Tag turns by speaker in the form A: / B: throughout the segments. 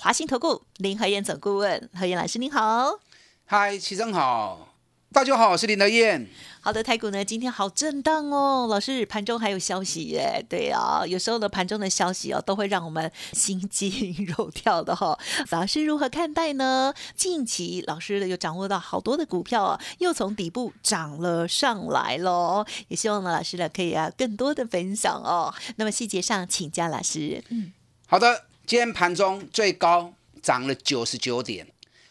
A: 华兴投顾林和燕总顾问何燕老师您好，
B: 嗨，齐正好，大家好，我是林德燕。
A: 好的，台股呢今天好震荡哦，老师盘中还有消息耶，对啊，有时候呢盘中的消息哦都会让我们心惊 肉跳的哈。老师如何看待呢？近期老师呢又掌握到好多的股票啊，又从底部涨了上来喽，也希望呢老师呢可以啊更多的分享哦。那么细节上请教老师，
B: 嗯，好的。今天盘中最高涨了九十九点，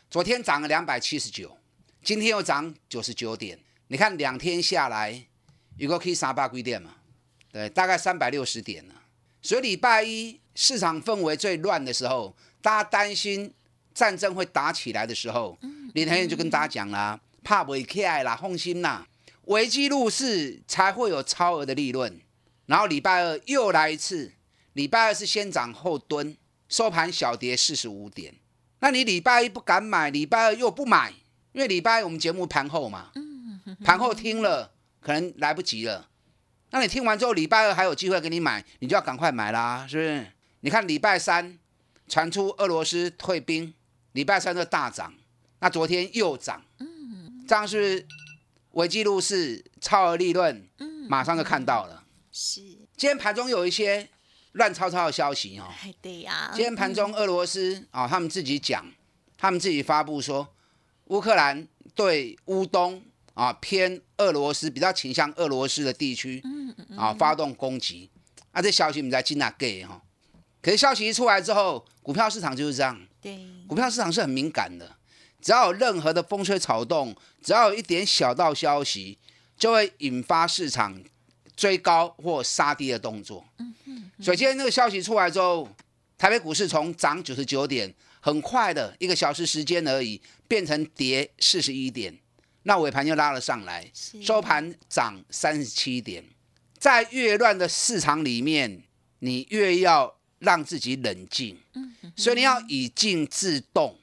B: 昨天涨了两百七十九，今天又涨九十九点。你看两天下来，有个可以三百几点嘛？对，大概三百六十点了。所以礼拜一市场氛围最乱的时候，大家担心战争会打起来的时候，林台燕就跟大家讲啦：怕不起来啦，放心啦，危机入市才会有超额的利润。然后礼拜二又来一次，礼拜二是先涨后蹲。收盘小跌四十五点，那你礼拜一不敢买，礼拜二又不买，因为礼拜一我们节目盘后嘛，盘后听了可能来不及了。那你听完之后，礼拜二还有机会给你买，你就要赶快买啦，是不是？你看礼拜三传出俄罗斯退兵，礼拜三就大涨，那昨天又涨，这样是不是危机入市，超额利润，马上就看到了。是，今天盘中有一些。乱糟糟的消息哦，
A: 对呀。
B: 今天盘中，俄罗斯啊，他们自己讲，他们自己发布说，乌克兰对乌东啊偏俄罗斯比较倾向俄罗斯的地区，啊发动攻击。啊，这消息我们在进哪给哈？可是消息一出来之后，股票市场就是这样。
A: 对，
B: 股票市场是很敏感的，只要有任何的风吹草动，只要有一点小道消息，就会引发市场追高或杀低的动作。嗯。所以今天这个消息出来之后，台北股市从涨九十九点，很快的一个小时时间而已，变成跌四十一点，那尾盘又拉了上来，收盘涨三十七点。在越乱的市场里面，你越要让自己冷静，所以你要以静制动，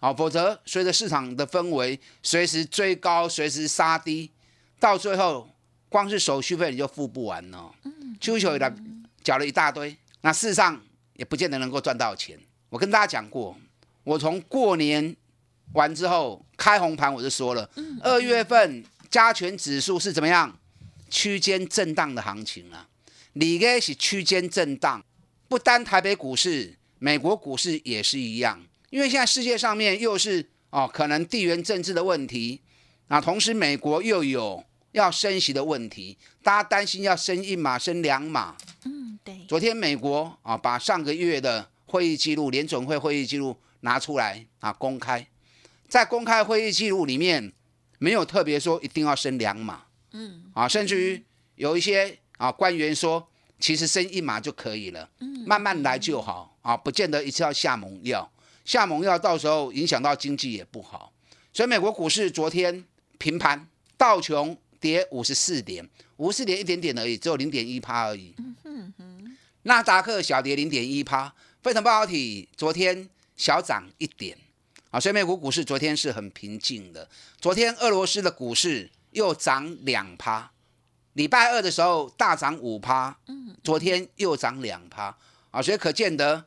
B: 好，否则随着市场的氛围，随时追高，随时杀低，到最后光是手续费你就付不完了。求求的。缴了一大堆，那事实上也不见得能够赚到钱。我跟大家讲过，我从过年完之后开红盘，我就说了，二月份加权指数是怎么样？区间震荡的行情啊，你该是区间震荡，不单台北股市，美国股市也是一样。因为现在世界上面又是哦，可能地缘政治的问题，那同时美国又有要升息的问题，大家担心要升一码升两码。昨天美国啊，把上个月的会议记录、联总会会议记录拿出来啊公开，在公开会议记录里面没有特别说一定要升两码，嗯，啊，甚至于有一些啊官员说，其实升一码就可以了，嗯，慢慢来就好啊，不见得一次要下猛药，下猛药到时候影响到经济也不好。所以美国股市昨天平盘，道琼跌五十四点，五十四点一点点而已，只有零点一趴而已。纳达克小跌零点一趴，非常半导体昨天小涨一点，啊，所以美国股市昨天是很平静的。昨天俄罗斯的股市又涨两趴，礼拜二的时候大涨五趴，嗯，昨天又涨两趴，啊，所以可见得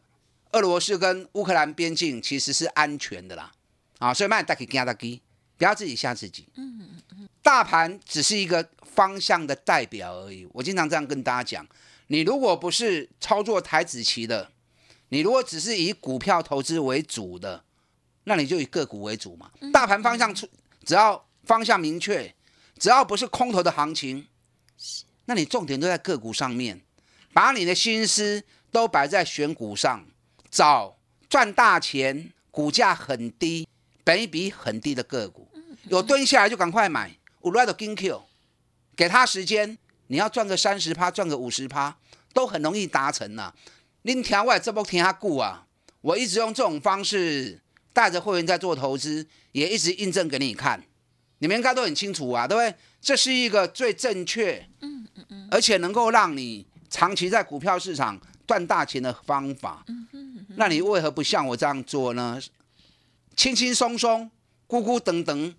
B: 俄罗斯跟乌克兰边境其实是安全的啦，啊，所以慢大家不要自己吓自己，嗯嗯嗯，大盘只是一个方向的代表而已，我经常这样跟大家讲。你如果不是操作台子棋的，你如果只是以股票投资为主的，那你就以个股为主嘛。大盘方向出，只要方向明确，只要不是空头的行情，那你重点都在个股上面，把你的心思都摆在选股上，找赚大钱、股价很低、本一比很低的个股，有蹲下来就赶快买。我 r e d Q，给他时间，你要赚个三十趴，赚个五十趴。都很容易达成呐。您听我这波听下股啊，我一直用这种方式带着会员在做投资，也一直印证给你看，你们应该都很清楚啊，对不对？这是一个最正确，嗯嗯嗯，而且能够让你长期在股票市场赚大钱的方法，嗯嗯，那你为何不像我这样做呢？轻轻松松，咕咕等等，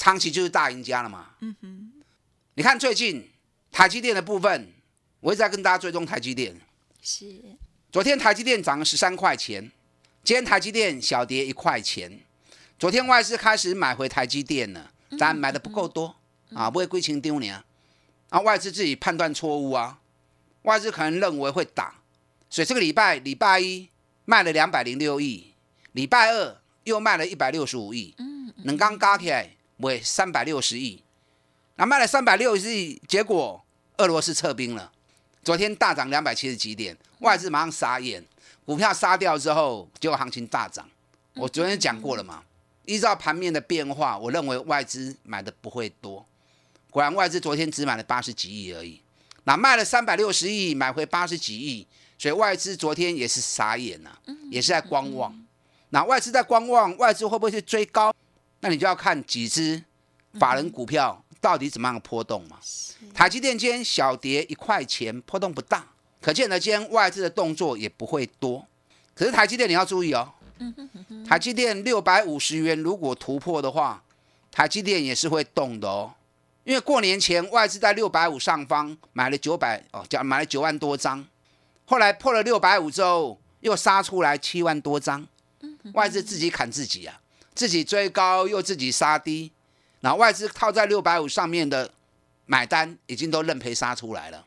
B: 长期就是大赢家了嘛，嗯哼。你看最近台积电的部分，我一直在跟大家追踪台积电，
A: 是。
B: 昨天台积电涨了十三块钱，今天台积电小跌一块钱。昨天外资开始买回台积电了，但买的不够多啊，不会归情丢脸啊。外资自己判断错误啊，外资可能认为会打，所以这个礼拜礼拜一卖了两百零六亿，礼拜二又卖了一百六十五亿，嗯，能刚加起来为三百六十亿，那卖了三百六十亿，结果俄罗斯撤兵了。昨天大涨两百七十几点，外资马上傻眼，股票杀掉之后，结果行情大涨。我昨天讲过了嘛，依照盘面的变化，我认为外资买的不会多。果然外资昨天只买了八十几亿而已，那卖了三百六十亿，买回八十几亿，所以外资昨天也是傻眼呐，也是在观望。那外资在观望，外资会不会去追高？那你就要看几只法人股票。到底怎么样的波动嘛？台积电今天小跌一块钱，波动不大，可见呢，今天外资的动作也不会多。可是台积电你要注意哦，台积电六百五十元如果突破的话，台积电也是会动的哦。因为过年前外资在六百五上方买了九百哦，讲买了九万多张，后来破了六百五之后又杀出来七万多张，外资自己砍自己啊，自己追高又自己杀低。那外资套在六百五上面的买单已经都认赔杀出来了，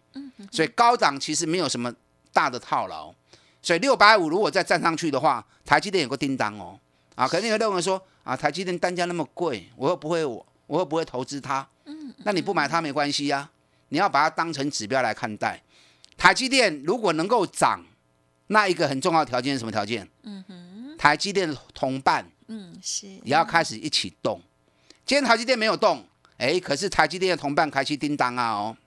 B: 所以高档其实没有什么大的套牢，所以六百五如果再站上去的话，台积电有个叮当哦，啊，肯定有认为说啊，台积电单价那么贵，我又不会我我又不会投资它，嗯那你不买它没关系呀，你要把它当成指标来看待，台积电如果能够涨，那一个很重要的条件是什么条件？嗯哼，台积电的同伴，嗯是，也要开始一起动。今天台积电没有动，哎，可是台积电的同伴开启叮当啊哦，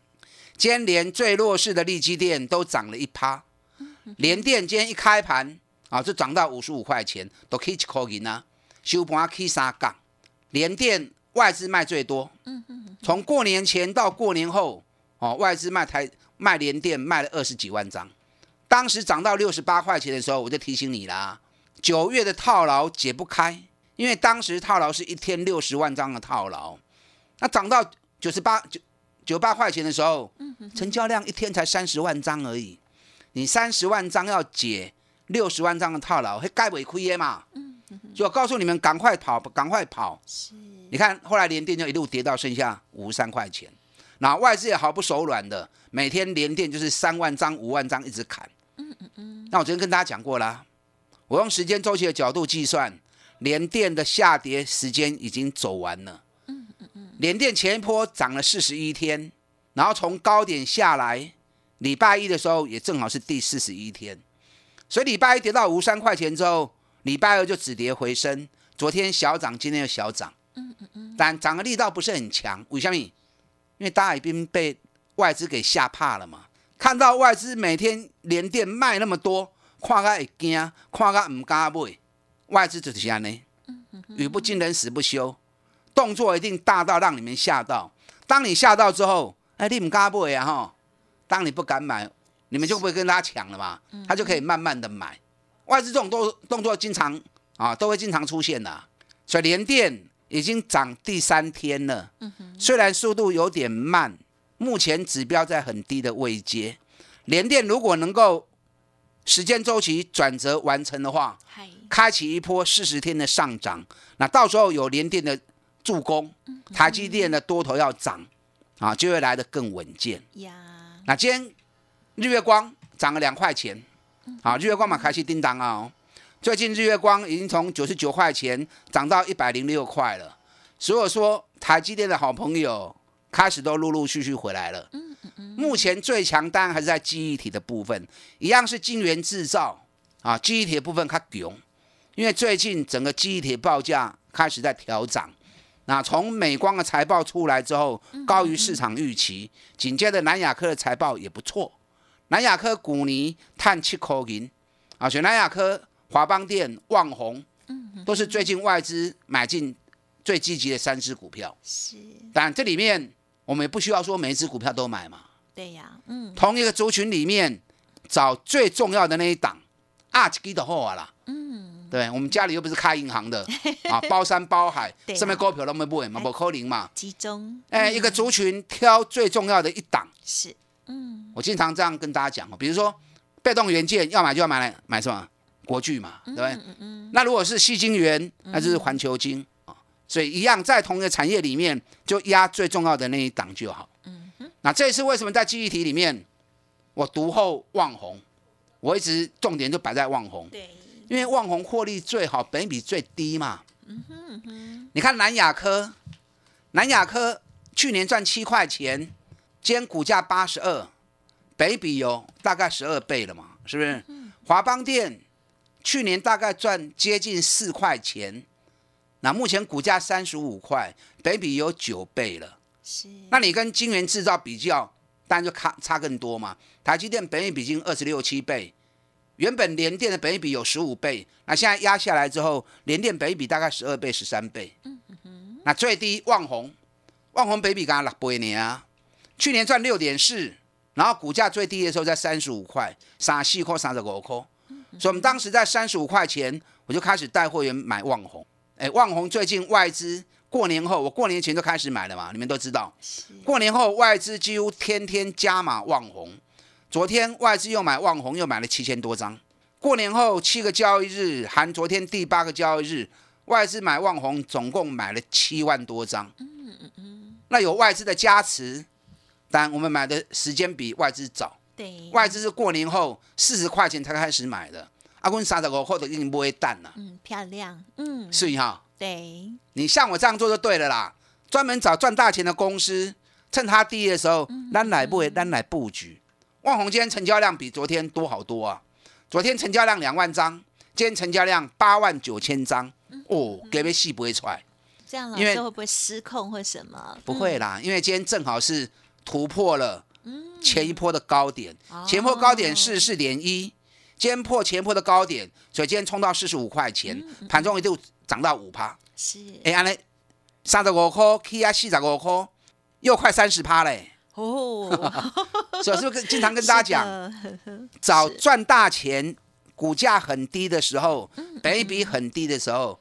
B: 今天连最弱势的利基电都涨了一趴，联电今天一开盘啊就涨到五十五块钱，都 K 一块银啊，收盘 K 三杠，联电外资卖最多，嗯嗯。从过年前到过年后哦，外资卖台卖联电卖了二十几万张，当时涨到六十八块钱的时候，我就提醒你啦，九月的套牢解不开。因为当时套牢是一天六十万张的套牢，那涨到九十八九九八块钱的时候，成交量一天才三十万张而已。你三十万张要解六十万张的套牢，会该违亏耶嘛？就告诉你们，赶快跑，赶快跑。你看后来连电就一路跌到剩下五十三块钱，那外资也毫不手软的，每天连电就是三万张、五万张一直砍。那我昨天跟大家讲过啦，我用时间周期的角度计算。联电的下跌时间已经走完了。嗯嗯嗯。联电前一波涨了四十一天，然后从高点下来，礼拜一的时候也正好是第四十一天，所以礼拜一跌到五三块钱之后，礼拜二就止跌回升。昨天小涨，今天又小涨。嗯嗯嗯。但涨的力道不是很强，为什么？因为大家已经被外资给吓怕了嘛。看到外资每天连电卖那么多，看个会惊，看个唔敢买。外资就是这样呢，语不惊人死不休，动作一定大到让你们吓到。当你吓到之后，哎，你唔敢买啊哈？当你不敢买，你们就不会跟他抢了嘛？他就可以慢慢的买。外资这种动动作经常啊，都会经常出现的。所以联电已经涨第三天了，虽然速度有点慢，目前指标在很低的位阶。联电如果能够时间周期转折完成的话，开启一波四十天的上涨，那到时候有联电的助攻，台积电的多头要涨，啊，就会来得更稳健。呀，那今天日月光涨了两块钱，啊，日月光嘛开始叮当啊，最近日月光已经从九十九块钱涨到一百零六块了，所以说台积电的好朋友开始都陆陆续续回来了。目前最强当然还是在记忆体的部分，一样是晶圆制造啊，记忆体的部分它强。因为最近整个记忆体报价开始在调涨，那从美光的财报出来之后，高于市场预期，紧接着南亚科的财报也不错，南亚科股尼碳七口银，啊，选南亚科、华邦电、旺宏，都是最近外资买进最积极的三只股票。
C: 是，
B: 当然，这里面我们也不需要说每一只股票都买嘛。
C: 对呀，嗯
B: 同一个族群里面找最重要的那一档，啊，基的后啊啦。
C: 嗯，
B: 对，我们家里又不是开银行的 啊，包山包海上面股票都没买嘛，
C: 哎
B: 不可能嘛。
C: 集中，
B: 哎，一个族群挑最重要的一档，
C: 是，嗯，
B: 我经常这样跟大家讲哦，比如说被动元件要买就要买来买什么国巨嘛，对不对？
C: 嗯嗯，
B: 那如果是细晶圆，那就是环球晶啊。所以一样在同一个产业里面，就压最重要的那一档就好。
C: 嗯
B: 那这次为什么在记忆体里面，我独后旺宏，我一直重点就摆在旺宏，
C: 对，
B: 因为旺宏获利最好，本比最低嘛。
C: 嗯哼哼，
B: 你看南亚科，南亚科去年赚七块钱，今天股价八十二，北比有大概十二倍了嘛，是不是？华邦电去年大概赚接近四块钱，那目前股价三十五块，北比有九倍了。
C: 是，
B: 那你跟晶圆制造比较，当然就差差更多嘛。台积电本益比已经二十六七倍，原本联电的本益比有十五倍，那现在压下来之后，联电本益比大概十二倍、十三倍。那最低旺宏，旺宏本益比刚刚六倍呢啊，去年赚六点四，然后股价最低的时候在三十五块，三四块、三十五块，所以我们当时在三十五块钱，我就开始带会员买旺宏。哎，万宏最近外资过年后，我过年前就开始买了嘛，你们都知道。过年后外资几乎天天加码旺红，昨天外资又买旺红，又买了七千多张。过年后七个交易日，含昨天第八个交易日，外资买旺红总共买了七万多张。嗯嗯嗯那有外资的加持，当然我们买的时间比外资早，
C: 对，
B: 外资是过年后四十块钱才开始买的。阿公三十五块都已经不会淡了，
C: 嗯，漂亮，嗯，
B: 是哈。
C: 对，
B: 你像我这样做就对了啦，专门找赚大钱的公司，趁它低的时候，单来布单来布局。万宏今天成交量比昨天多好多啊！昨天成交量两万张，今天成交量八万九千张，哦，给别戏不会出来，
C: 这样老
B: 因为
C: 师会不会失控或什么？
B: 不会啦，因为今天正好是突破了前一波的高点，
C: 嗯
B: 前波高点四四点一，今天破前破的高点，所以今天冲到四十五块钱，盘中一度涨到五趴。
C: 是，
B: 哎，安尼三十五块起啊，四十五块，又快三十趴嘞。
C: 哦，
B: 所以是不是经常跟大家讲，
C: 讲，
B: 找赚大钱，股价很低的时候，本一比很低的时候，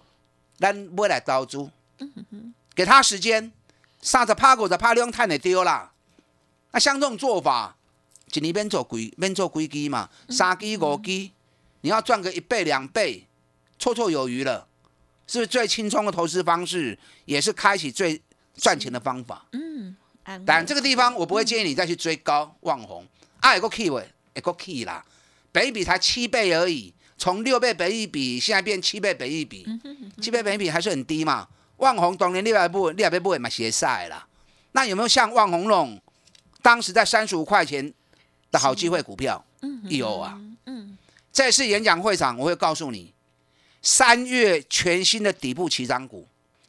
B: 咱未来招租，给他时间，三十趴五十趴，你用赚的丢啦。那像这种做法，一年免做几免做几支嘛，三支五支，你要赚个一倍两倍，绰绰有余了。是不是最轻松的投资方式，也是开启最赚钱的方法？
C: 嗯，安
B: 但
C: 慰
B: 这个地方我不会建议你再去追高望红，啊，一个 key 位，一个 key 啦，北一比才七倍而已，从六倍北一比现在变七倍北一比，七倍北一比还是很低嘛。望红当年六百步，六百步也蛮斜赛啦。那有没有像望红那种当时在三十五块钱的好机会股票？嗯有啊。
C: 嗯，
B: 这次演讲会场我会告诉你，三月全新的底部起涨股，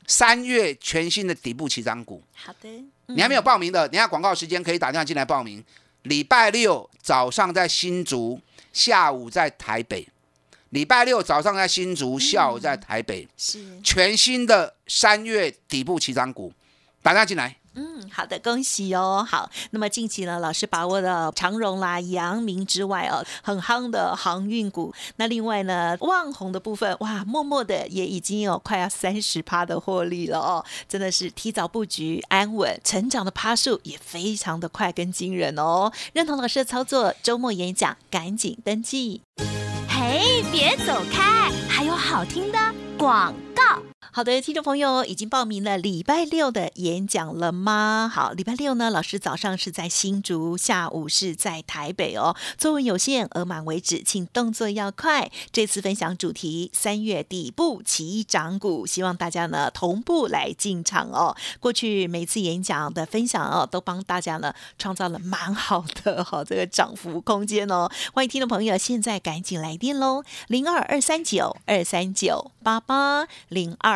B: 三月全新的底部起涨股。
C: 好的，
B: 你还没有报名的，等一下广告时间可以打电话进来报名。礼拜六早上在新竹，下午在台北。礼拜六早上在新竹，下午在台北。
C: 是，
B: 全新的三月底部起涨股，打电话进来。
C: 嗯，好的，恭喜哦。好，那么近期呢，老师把握了长荣啦、阳明之外哦，很夯的航运股。那另外呢，旺宏的部分，哇，默默的也已经有快要三十趴的获利了哦，真的是提早布局，安稳，成长的趴数也非常的快跟惊人哦。认同老师的操作，周末演讲赶紧登记。
D: 嘿，别走开，还有好听的广告。
C: 好的，听众朋友已经报名了礼拜六的演讲了吗？好，礼拜六呢，老师早上是在新竹，下午是在台北哦。座位有限，额满为止，请动作要快。这次分享主题三月底部起涨股，希望大家呢同步来进场哦。过去每次演讲的分享哦，都帮大家呢创造了蛮好的哈、这个涨幅空间哦。欢迎听众朋友现在赶紧来电喽，零二二三九二三九八八零二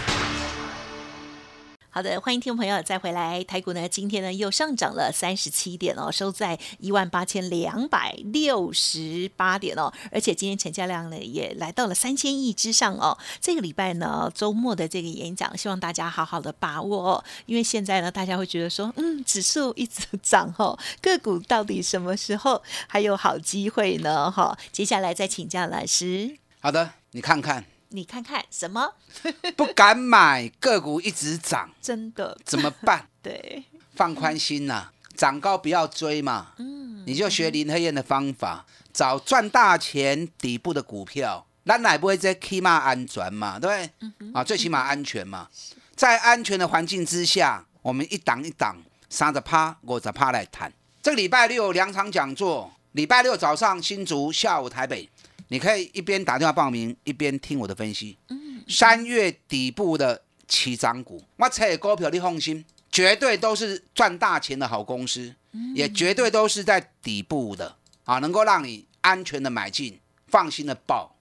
C: 好的，欢迎听众朋友再回来。台股呢，今天呢又上涨了三十七点哦，收在一万八千两百六十八点哦，而且今天成交量呢也来到了三千亿之上哦。这个礼拜呢，周末的这个演讲，希望大家好好的把握哦，因为现在呢，大家会觉得说，嗯，指数一直涨哦，个股到底什么时候还有好机会呢？哈，接下来再请教老师，
B: 好的，你看看，
C: 你看看什么？
B: 不敢买个股一直涨，
C: 真的
B: 怎么办？
C: 对，
B: 放宽心呐、涨高不要追嘛。嗯，你就学林黑燕的方法，找赚大钱底部的股票，咱乃不会在起码安全嘛，对不对？啊，最起码安全嘛。在安全的环境之下，我们一档一档，三十趴、五十趴来谈。这个礼拜六有两场讲座，礼拜六早上新竹，下午台北，你可以一边打电话报名，一边听我的分析。嗯三月底部的起涨股，我猜股票你放心，绝对都是赚大钱的好公司，也绝对都是在底部的啊，能够让你安全的买进，放心的报，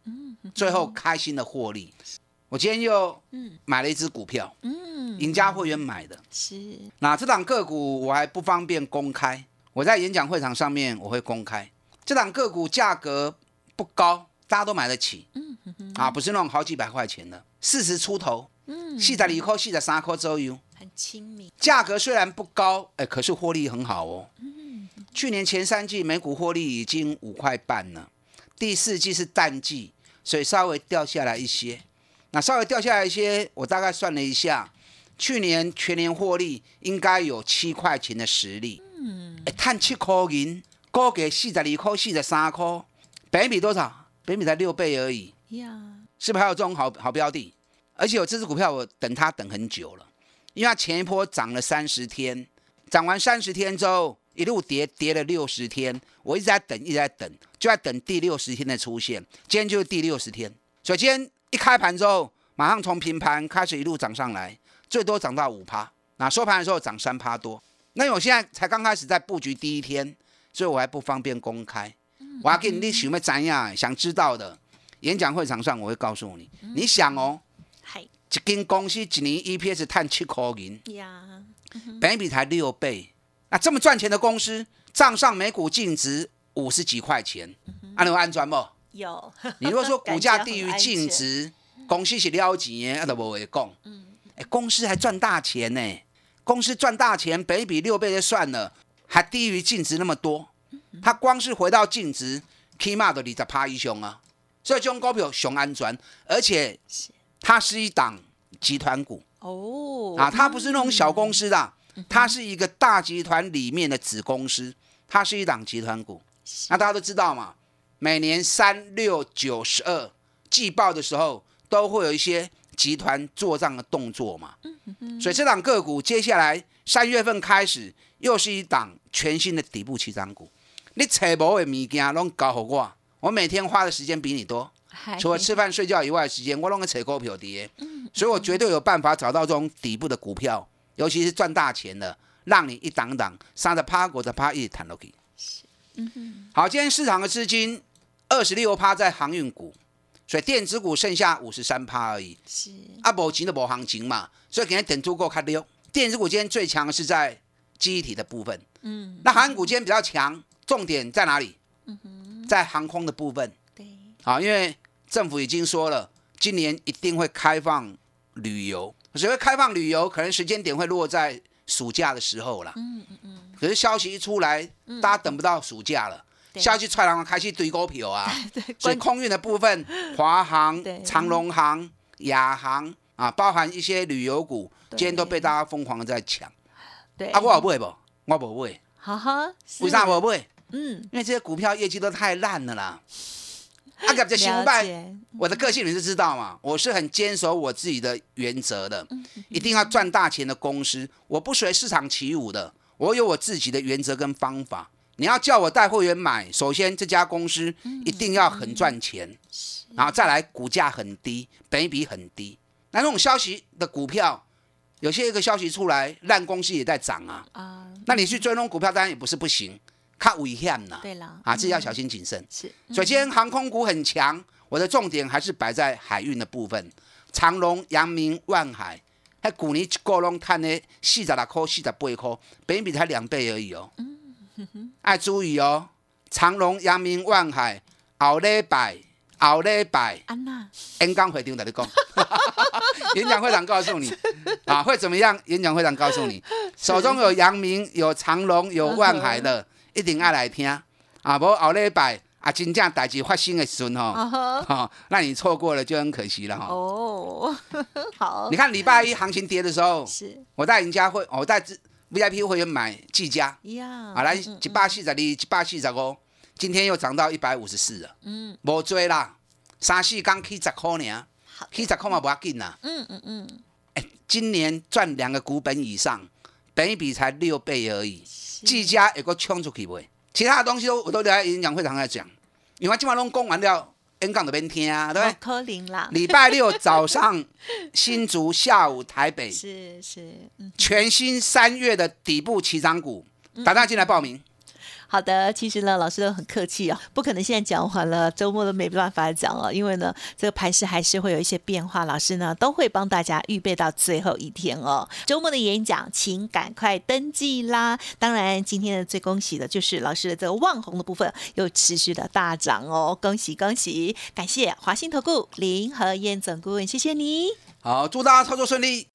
B: 最后开心的获利。我今天又买了一只股票，
C: 嗯，
B: 赢家会员买的。
C: 是
B: 那这档个股我还不方便公开，我在演讲会场上面我会公开。这档个股价格不高，大家都买得起，嗯啊，不是那种好几百块钱的，四十出头，四十二块、四十三块左右。
C: 很亲民，
B: 价格虽然不高，哎，可是获利很好哦。嗯。去年前三季每股获利已经五块半了，第四季是淡季，所以稍微掉下来一些。那稍微掉下来一些，我大概算了一下，去年全年获利应该有七块钱的实力。嗯，哎，探七块银，高给四十二块、四十三块，北比多少？北比才六倍而已。
C: 呀，
B: 是不是还有这种好好标的？而且我这只股票我等它等很久了，因为它前一波涨了三十天，涨完三十天之后一路跌跌了六十天，我一直在等，一直在等，就在等第六十天的出现。今天就是第六十天，所以今天一开盘之后，马上从平盘开始一路涨上来，最多涨到五趴，那收盘的时候涨三趴多。那我现在才刚开始在布局第一天，所以我还不方便公开。我要给你你想要怎样想知道的，演讲会场上我会告诉你。你想哦，
C: 嗨。
B: 一间公司一年 EPS 探七块银，
C: 呀，
B: 本益比才六倍，那这么赚钱的公司，账上每股净值五十几块钱，按你有安全不？
C: 有，
B: 你如果说股价低于净，值，公司是了钱的，那都不会讲。哎，公司还赚大钱呢，公司赚大钱，本比六倍就算了，还低于净值那么多，它光是回到净值，起码都二十趴以上啊。所以这种股票熊安全，而且它是一档集团股
C: 哦，
B: 啊，它不是那种小公司的，它是一个大集团里面的子公司，它是一档集团股。那大家都知道嘛，每年三六九十二季报的时候，都会有一些集团做账的动作嘛。所以这档个股接下来三月份开始，又是一档全新的底部起涨股。你找无的物件拢交给我，我每天花的时间比你多。除了吃饭睡觉以外的时间，我拢个找股票跌，所以我绝对有办法找到这种底部的股票，尤其是赚大钱的，让你一档档三十趴、五十趴一直弹落去。好，今天市场的资金二十六趴在航运股，所以电子股剩下五十三趴而已。
C: 是
B: 啊，无钱就无行情嘛，所以今天等足够看溜。电子股今天最强的是在记忆体的部分，
C: 嗯，
B: 那航运股今天比较强，重点在哪里？嗯哼在航空的部分。
C: 对，
B: 啊，因为政府已经说了，今年一定会开放旅游，所以会开放旅游，可能时间点会落在暑假的时候了。
C: 嗯嗯嗯，
B: 可是消息一出来，大家等不到暑假了，
C: 对
B: 消息出来然后开始堆股票啊。
C: 对，
B: 所以空运的部分，华航
C: 对、
B: 长龙航、亚航啊，包含一些旅游股，今天都被大家疯狂的在抢。
C: 对
B: 啊，我有买不？我不买，
C: 哈哈，
B: 为啥不买？
C: 嗯，
B: 因为这些股票业绩都太烂了啦。啊，这
C: 了
B: 新拜，
C: 解，
B: 我的个性你是知道嘛？我是很坚守我自己的原则的，
C: 嗯
B: 一定要赚大钱的公司，我不随市场起舞的，我有我自己的原则跟方法。你要叫我带会员买，首先这家公司
C: 嗯
B: 一定要很赚钱，然后再来股价很低，本益比很低。那那种消息的股票，有些一个消息出来，烂公司也在涨啊。
C: 啊，
B: 那你去追踪股票，当然也不是不行，看危险呐。
C: 对了，
B: 啊，自己要小心谨慎。
C: 是，
B: 所以今天航空股很强，我的重点还是摆在海运的部分，长隆、阳明、万海。还去年一个拢赚的四十六块、四十八块，本益比才两倍而已哦。爱注意哦，长隆、阳明、万海，后礼拜、后礼拜
C: 安娜，
B: 演讲会场在你讲，演讲会长告诉你。啊会怎么样？演讲会长告诉你，手中有阳明、有长隆、有万海的，一定爱来听。啊！无后礼拜啊，真正代志发生的时阵吼，
C: 啊哈，
B: 哈，那你错过了就很可惜了哈。
C: 哦，好。
B: 你，看礼拜一行情跌的时候，
C: 是。
B: 我带人家会，我带 VIP 会员买技嘉
C: 呀，
B: 啊，来
C: 嗯
B: 一百四十二、一百四十五，今天又涨到一百五十四了，
C: 嗯。
B: 无追啦，三四刚起十块呢，起十块嘛不要紧啦。
C: 嗯嗯嗯，
B: 今年赚两个股本以上，本一比才六倍而已，技嘉也够冲出去不？其他的东西都我都留在演讲会场在讲，因为基本上都讲完了，演讲那边听啊，对不对？
C: 科林啦，
B: 礼拜六早上新竹，下午台北，
C: 是是，嗯。
B: 全新三月的底部起涨股，打电话进来报名。
C: 好的，其实呢，老师都很客气啊，不可能现在讲完了，周末都没办法讲哦，因为呢，这个盘势还是会有一些变化，老师呢都会帮大家预备到最后一天哦。周末的演讲，请赶快登记啦！当然，今天的最恭喜的就是老师的这个望红的部分又持续的大涨哦，恭喜恭喜！感谢华信投顾林和燕总顾问，谢谢你。
B: 好，祝大家操作顺利。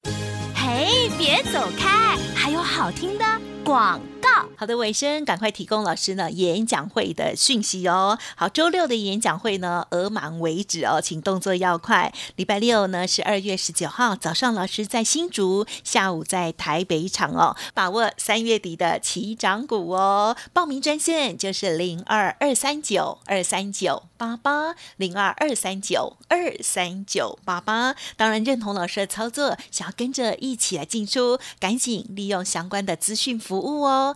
E: 嘿，别走开，还有好听的广告。
C: 好的，尾声赶快提供老师呢演讲会的讯息哦。好，周六的演讲会呢，额满为止哦，请动作要快。礼拜六呢是二月十九号早上，老师在新竹，下午在台北场哦，把握三月底的起涨股哦。报名专线就是零二二三九二三九八八零二二三九二三九八八。当然认同老师的操作，想要跟着一起来进出，赶紧利用相关的资讯服务哦。